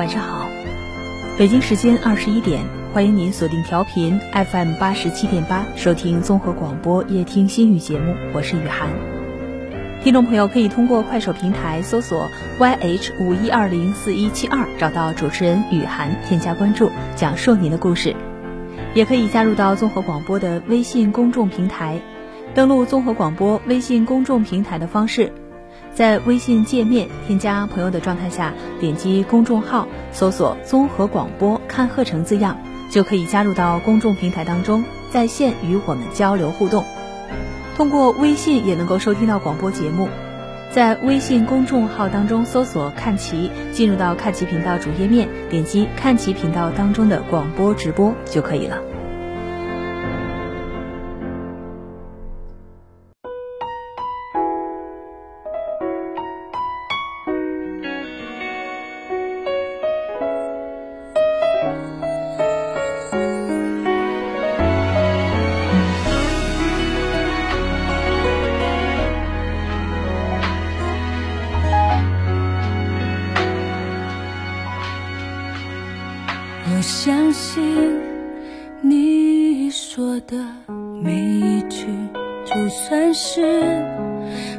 晚上好，北京时间二十一点，欢迎您锁定调频 FM 八十七点八，收听综合广播夜听心语节目，我是雨涵。听众朋友可以通过快手平台搜索 YH 五一二零四一七二，找到主持人雨涵，添加关注，讲述您的故事。也可以加入到综合广播的微信公众平台，登录综合广播微信公众平台的方式。在微信界面添加朋友的状态下，点击公众号搜索“综合广播看鹤城”字样，就可以加入到公众平台当中，在线与我们交流互动。通过微信也能够收听到广播节目，在微信公众号当中搜索“看齐”，进入到看齐频道主页面，点击看齐频道当中的广播直播就可以了。相信你说的每一句，就算是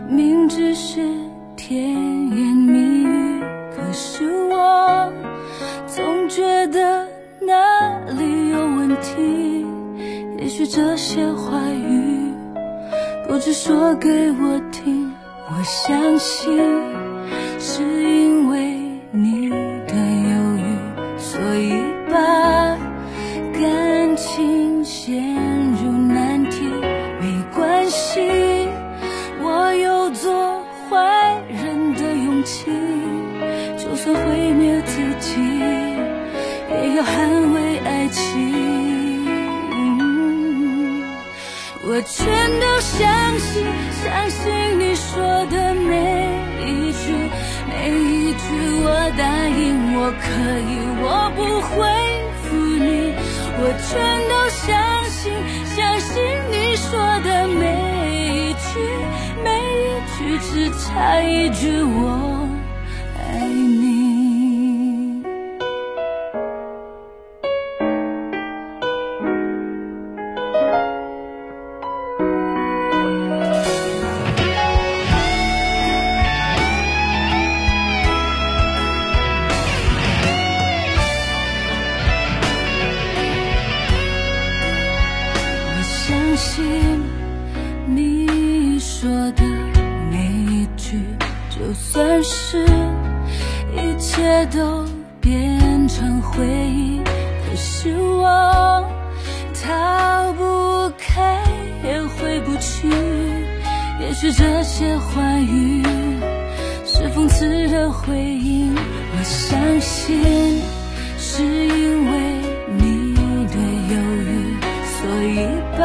明知是甜言蜜语，可是我总觉得哪里有问题。也许这些话语不只说给我听，我相信我全都相信，相信你说的每一句，每一句我答应我可以，我不会负你。我全都相信，相信你说的每一句，每一句，只差一句我许这些话语是讽刺的回应，我相信是因为你的犹豫，所以把。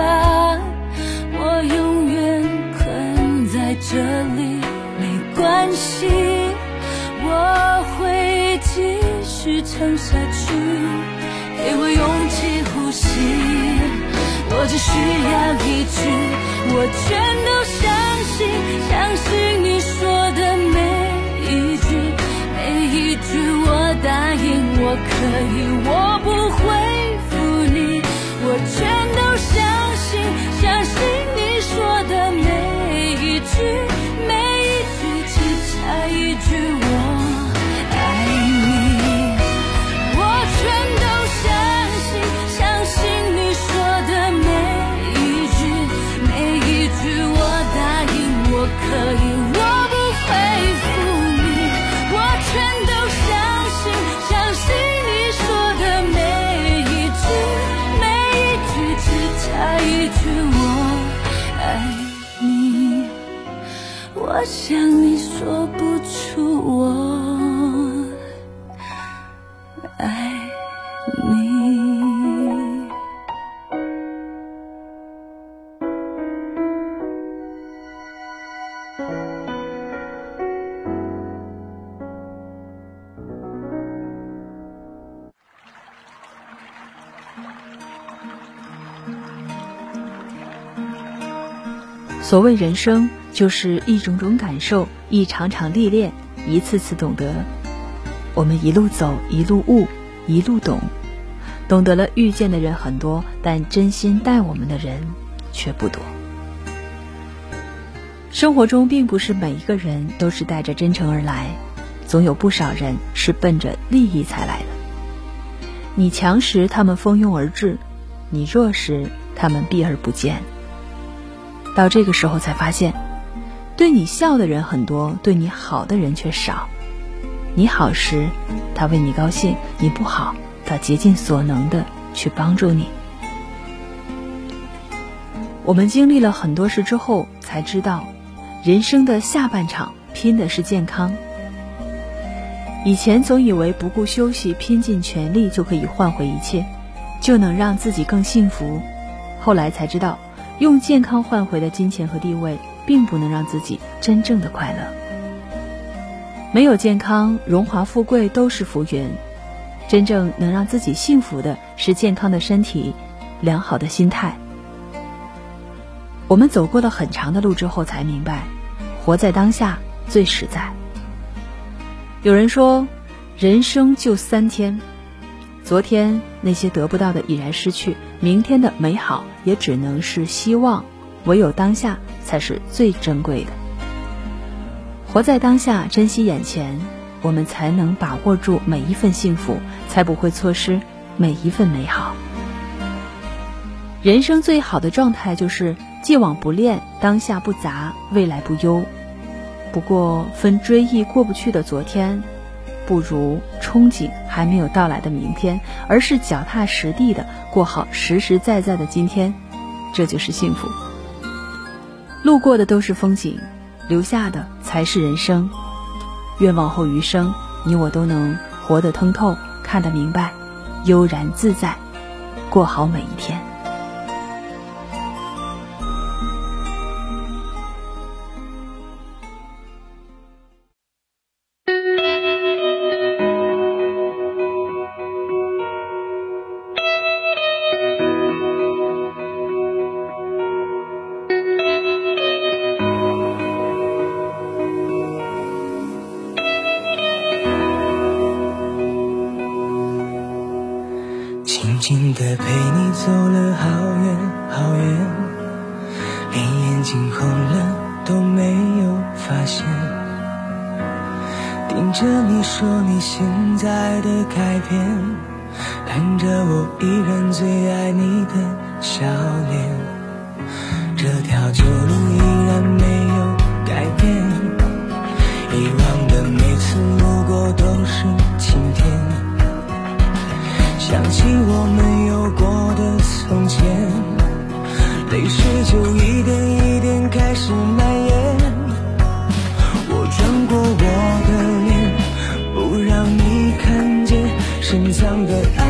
这里没关系，我会继续撑下去。给我勇气呼吸，我只需要一句，我全我可以，我不会负你，我全都相信，相信你说的每一句。所谓人生，就是一种种感受，一场场历练，一次次懂得。我们一路走，一路悟，一路懂，懂得了遇见的人很多，但真心待我们的人却不多。生活中并不是每一个人都是带着真诚而来，总有不少人是奔着利益才来的。你强时，他们蜂拥而至；你弱时，他们避而不见。到这个时候才发现，对你笑的人很多，对你好的人却少。你好时，他为你高兴；你不好，他竭尽所能的去帮助你。我们经历了很多事之后，才知道，人生的下半场拼的是健康。以前总以为不顾休息、拼尽全力就可以换回一切，就能让自己更幸福。后来才知道。用健康换回的金钱和地位，并不能让自己真正的快乐。没有健康，荣华富贵都是浮云。真正能让自己幸福的是健康的身体，良好的心态。我们走过了很长的路之后，才明白，活在当下最实在。有人说，人生就三天。昨天那些得不到的已然失去，明天的美好也只能是希望，唯有当下才是最珍贵的。活在当下，珍惜眼前，我们才能把握住每一份幸福，才不会错失每一份美好。人生最好的状态就是既往不恋，当下不杂，未来不忧。不过分追忆过不去的昨天。不如憧憬还没有到来的明天，而是脚踏实地的过好实实在在的今天，这就是幸福。路过的都是风景，留下的才是人生。愿往后余生，你我都能活得通透，看得明白，悠然自在，过好每一天。眼睛红了都没有发现。盯着你说你现在的改变，看着我依然最爱你的笑脸。这条旧路依然没有改变，以往的每次路过都是晴天。想起我们有过的从前，泪水就一点一点开始蔓延。我转过我的脸，不让你看见，深藏的爱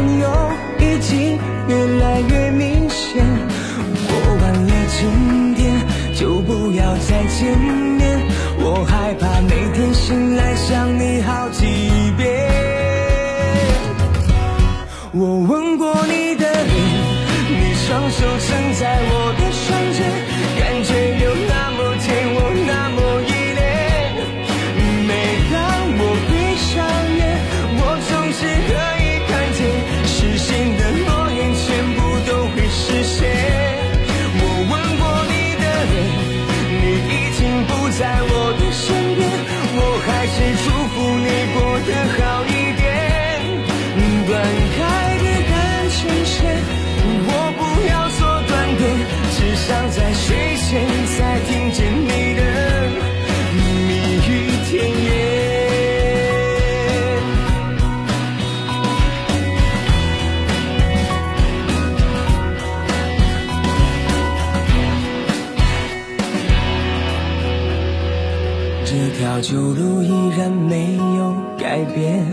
改变，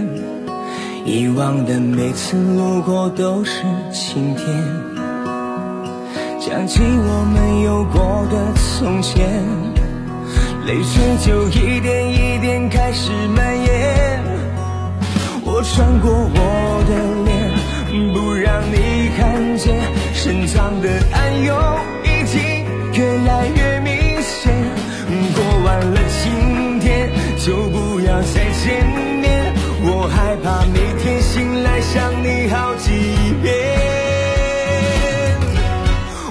以往的每次路过都是晴天，想起我们有过的从前，泪水就一点一点开始蔓延。我穿过我的脸，不让你看见，深藏的暗涌已经越来越明显。过完了今，就不要再见面。我害怕每天醒来想你好几遍。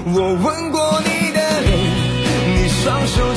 我吻过你的脸，你双手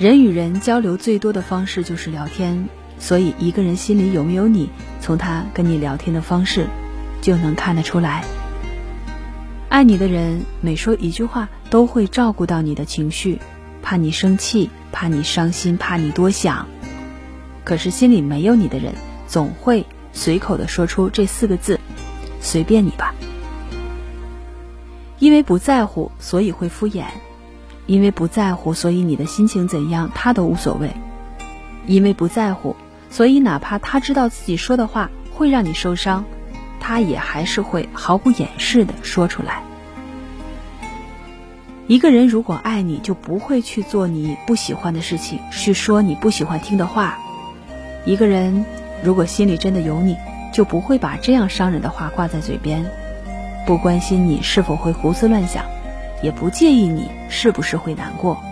人与人交流最多的方式就是聊天，所以一个人心里有没有你，从他跟你聊天的方式就能看得出来。爱你的人每说一句话都会照顾到你的情绪，怕你生气，怕你伤心，怕你多想。可是心里没有你的人，总会随口的说出这四个字：“随便你吧。”因为不在乎，所以会敷衍。因为不在乎，所以你的心情怎样，他都无所谓。因为不在乎，所以哪怕他知道自己说的话会让你受伤，他也还是会毫不掩饰的说出来。一个人如果爱你，就不会去做你不喜欢的事情，去说你不喜欢听的话。一个人如果心里真的有你，就不会把这样伤人的话挂在嘴边，不关心你是否会胡思乱想。也不介意你是不是会难过，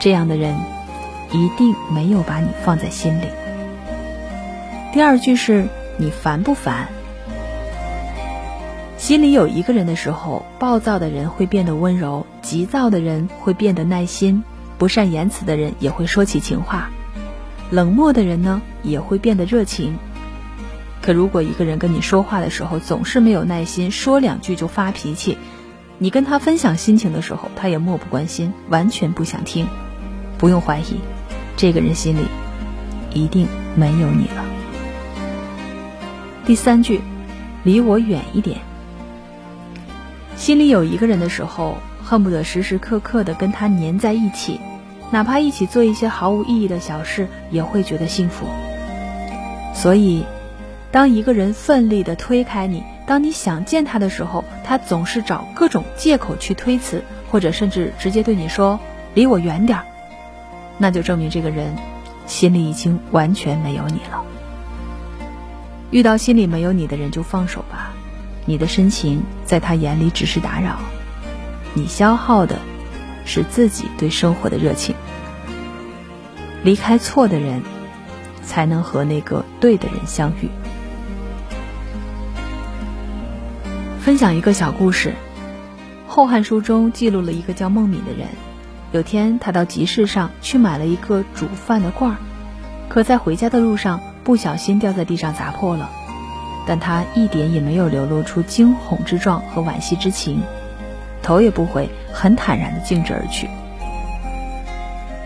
这样的人一定没有把你放在心里。第二句是你烦不烦？心里有一个人的时候，暴躁的人会变得温柔，急躁的人会变得耐心，不善言辞的人也会说起情话，冷漠的人呢也会变得热情。可如果一个人跟你说话的时候总是没有耐心，说两句就发脾气。你跟他分享心情的时候，他也漠不关心，完全不想听。不用怀疑，这个人心里一定没有你了。第三句，离我远一点。心里有一个人的时候，恨不得时时刻刻的跟他黏在一起，哪怕一起做一些毫无意义的小事，也会觉得幸福。所以，当一个人奋力的推开你。当你想见他的时候，他总是找各种借口去推辞，或者甚至直接对你说“离我远点儿”，那就证明这个人心里已经完全没有你了。遇到心里没有你的人就放手吧，你的深情在他眼里只是打扰，你消耗的是自己对生活的热情。离开错的人，才能和那个对的人相遇。分享一个小故事，《后汉书》中记录了一个叫孟敏的人。有天，他到集市上去买了一个煮饭的罐儿，可在回家的路上不小心掉在地上砸破了。但他一点也没有流露出惊恐之状和惋惜之情，头也不回，很坦然的径直而去。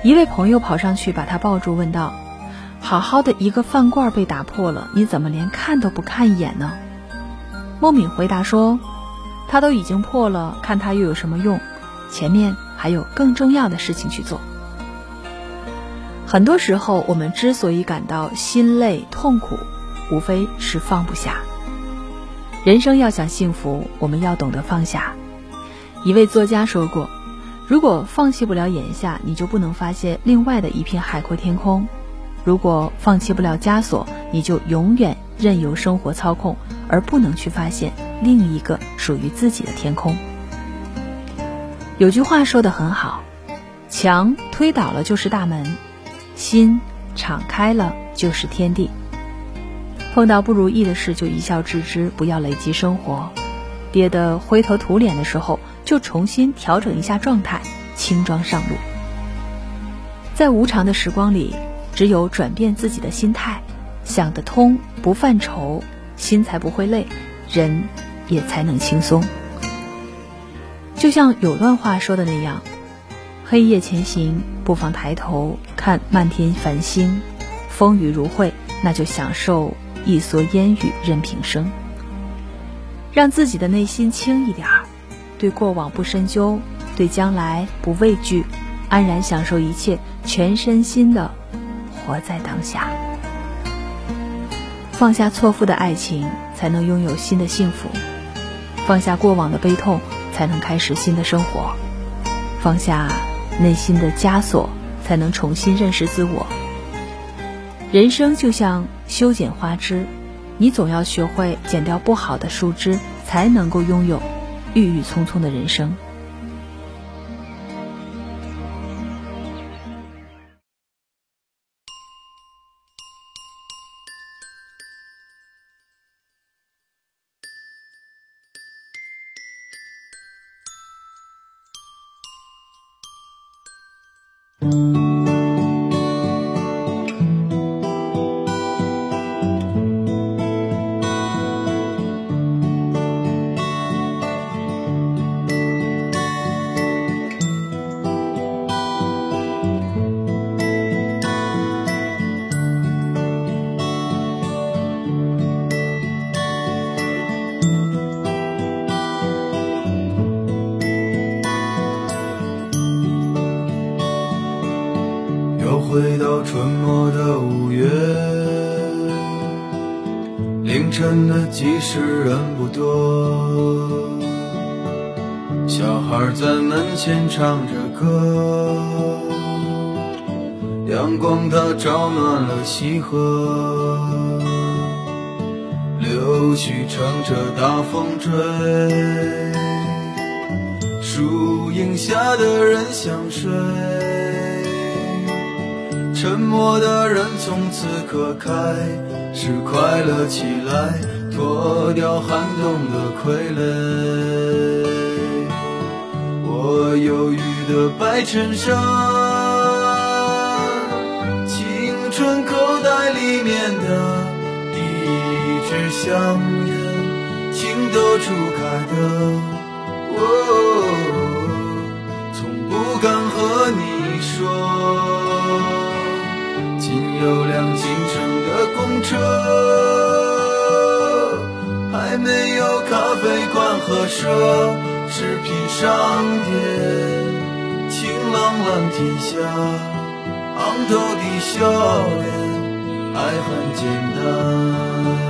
一位朋友跑上去把他抱住，问道：“好好的一个饭罐被打破了，你怎么连看都不看一眼呢？孟敏回答说：“它都已经破了，看它又有什么用？前面还有更重要的事情去做。”很多时候，我们之所以感到心累、痛苦，无非是放不下。人生要想幸福，我们要懂得放下。一位作家说过：“如果放弃不了眼下，你就不能发现另外的一片海阔天空；如果放弃不了枷锁，你就永远任由生活操控，而不能去发现另一个属于自己的天空。”有句话说的很好：“墙推倒了就是大门。”心敞开了就是天地。碰到不如意的事就一笑置之，不要累积生活；跌得灰头土脸的时候，就重新调整一下状态，轻装上路。在无常的时光里，只有转变自己的心态，想得通，不犯愁，心才不会累，人也才能轻松。就像有段话说的那样。黑夜前行，不妨抬头看漫天繁星。风雨如晦，那就享受一蓑烟雨任平生。让自己的内心轻一点儿，对过往不深究，对将来不畏惧，安然享受一切，全身心的活在当下。放下错付的爱情，才能拥有新的幸福；放下过往的悲痛，才能开始新的生活；放下。内心的枷锁，才能重新认识自我。人生就像修剪花枝，你总要学会剪掉不好的树枝，才能够拥有郁郁葱葱的人生。晨的集市人不多，小孩在门前唱着歌，阳光它照暖了溪河，柳絮乘着大风追，树荫下的人想睡。沉默的人从此刻开始快乐起来，脱掉寒冬的傀儡。我忧郁的白衬衫，青春口袋里面的第一支香烟，情窦初开的我，从不敢和你说。仅有辆进城的公车，再没有咖啡馆和奢侈品商店。晴朗蓝天下，昂头的笑脸，爱很简单。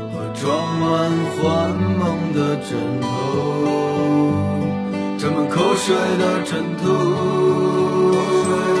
装满幻梦的枕头。沾满口水的枕头。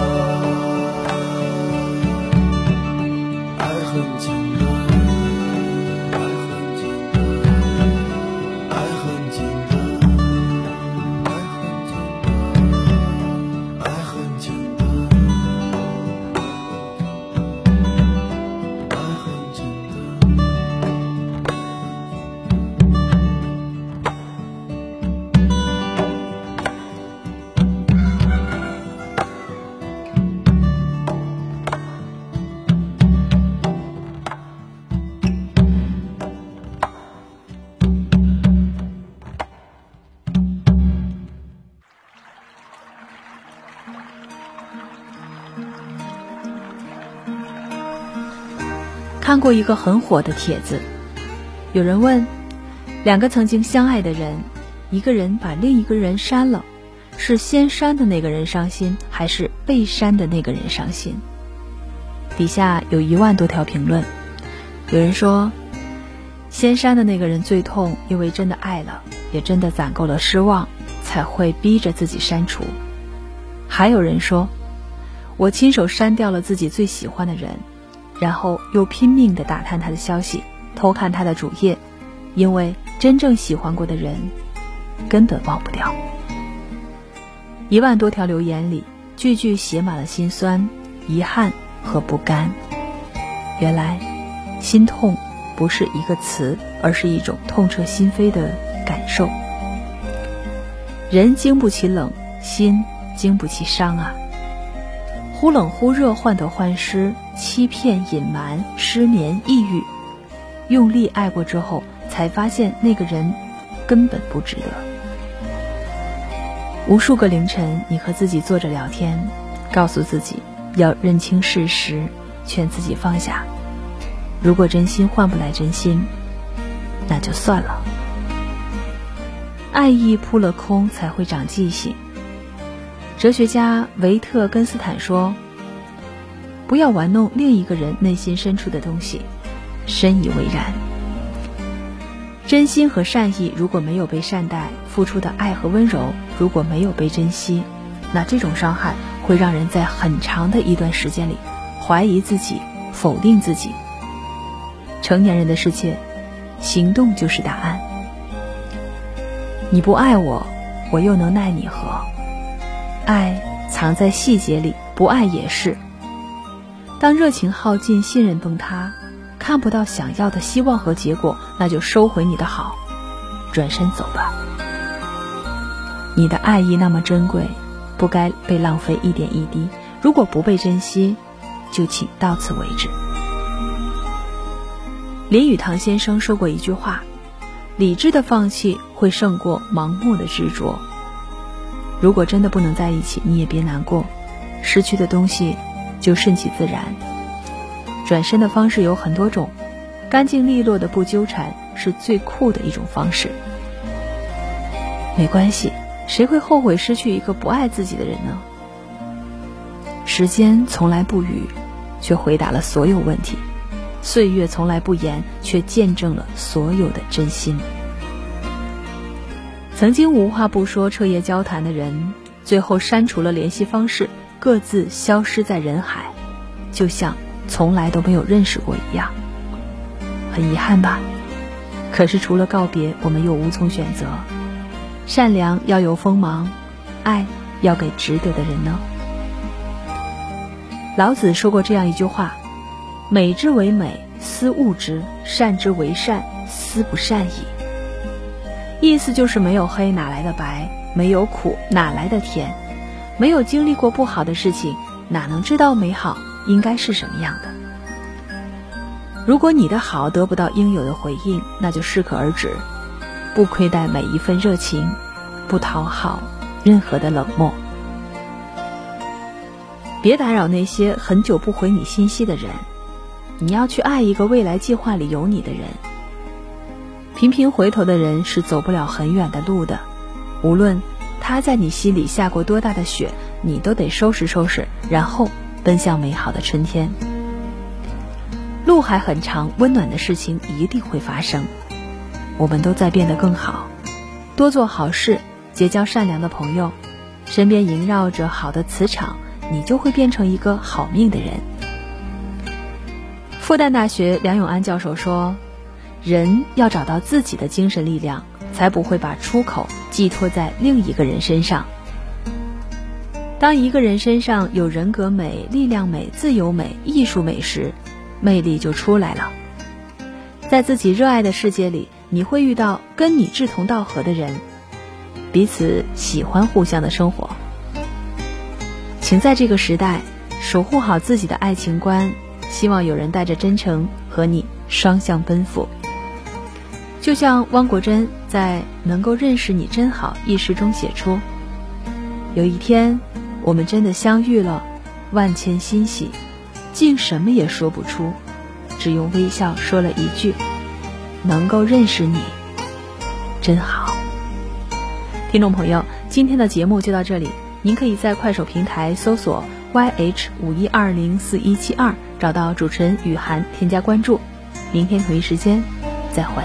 看过一个很火的帖子，有人问：两个曾经相爱的人，一个人把另一个人删了，是先删的那个人伤心，还是被删的那个人伤心？底下有一万多条评论，有人说，先删的那个人最痛，因为真的爱了，也真的攒够了失望，才会逼着自己删除。还有人说，我亲手删掉了自己最喜欢的人。然后又拼命地打探他的消息，偷看他的主页，因为真正喜欢过的人，根本忘不掉。一万多条留言里，句句写满了心酸、遗憾和不甘。原来，心痛不是一个词，而是一种痛彻心扉的感受。人经不起冷，心经不起伤啊。忽冷忽热，患得患失，欺骗、隐瞒、失眠、抑郁，用力爱过之后，才发现那个人根本不值得。无数个凌晨，你和自己坐着聊天，告诉自己要认清事实，劝自己放下。如果真心换不来真心，那就算了。爱意扑了空，才会长记性。哲学家维特根斯坦说：“不要玩弄另一个人内心深处的东西。”深以为然。真心和善意如果没有被善待，付出的爱和温柔如果没有被珍惜，那这种伤害会让人在很长的一段时间里怀疑自己、否定自己。成年人的世界，行动就是答案。你不爱我，我又能奈你何？爱藏在细节里，不爱也是。当热情耗尽，信任崩塌，看不到想要的希望和结果，那就收回你的好，转身走吧。你的爱意那么珍贵，不该被浪费一点一滴。如果不被珍惜，就请到此为止。林语堂先生说过一句话：“理智的放弃会胜过盲目的执着。”如果真的不能在一起，你也别难过，失去的东西就顺其自然。转身的方式有很多种，干净利落的不纠缠是最酷的一种方式。没关系，谁会后悔失去一个不爱自己的人呢？时间从来不语，却回答了所有问题；岁月从来不言，却见证了所有的真心。曾经无话不说、彻夜交谈的人，最后删除了联系方式，各自消失在人海，就像从来都没有认识过一样。很遗憾吧？可是除了告别，我们又无从选择。善良要有锋芒，爱要给值得的人呢。老子说过这样一句话：“美之为美，斯恶之；善之为善，斯不善矣。”意思就是没有黑哪来的白，没有苦哪来的甜，没有经历过不好的事情，哪能知道美好应该是什么样的？如果你的好得不到应有的回应，那就适可而止，不亏待每一份热情，不讨好任何的冷漠。别打扰那些很久不回你信息的人，你要去爱一个未来计划里有你的人。频频回头的人是走不了很远的路的，无论他在你心里下过多大的雪，你都得收拾收拾，然后奔向美好的春天。路还很长，温暖的事情一定会发生。我们都在变得更好，多做好事，结交善良的朋友，身边萦绕着好的磁场。你就会变成一个好命的人。复旦大学梁永安教授说：“人要找到自己的精神力量，才不会把出口寄托在另一个人身上。当一个人身上有人格美、力量美、自由美、艺术美时，魅力就出来了。在自己热爱的世界里，你会遇到跟你志同道合的人，彼此喜欢互相的生活。”请在这个时代守护好自己的爱情观，希望有人带着真诚和你双向奔赴。就像汪国真在《能够认识你真好》一诗中写出：“有一天，我们真的相遇了，万千欣喜，竟什么也说不出，只用微笑说了一句：能够认识你，真好。”听众朋友，今天的节目就到这里。您可以在快手平台搜索 YH 五一二零四一七二，找到主持人雨涵，添加关注。明天同一时间，再会。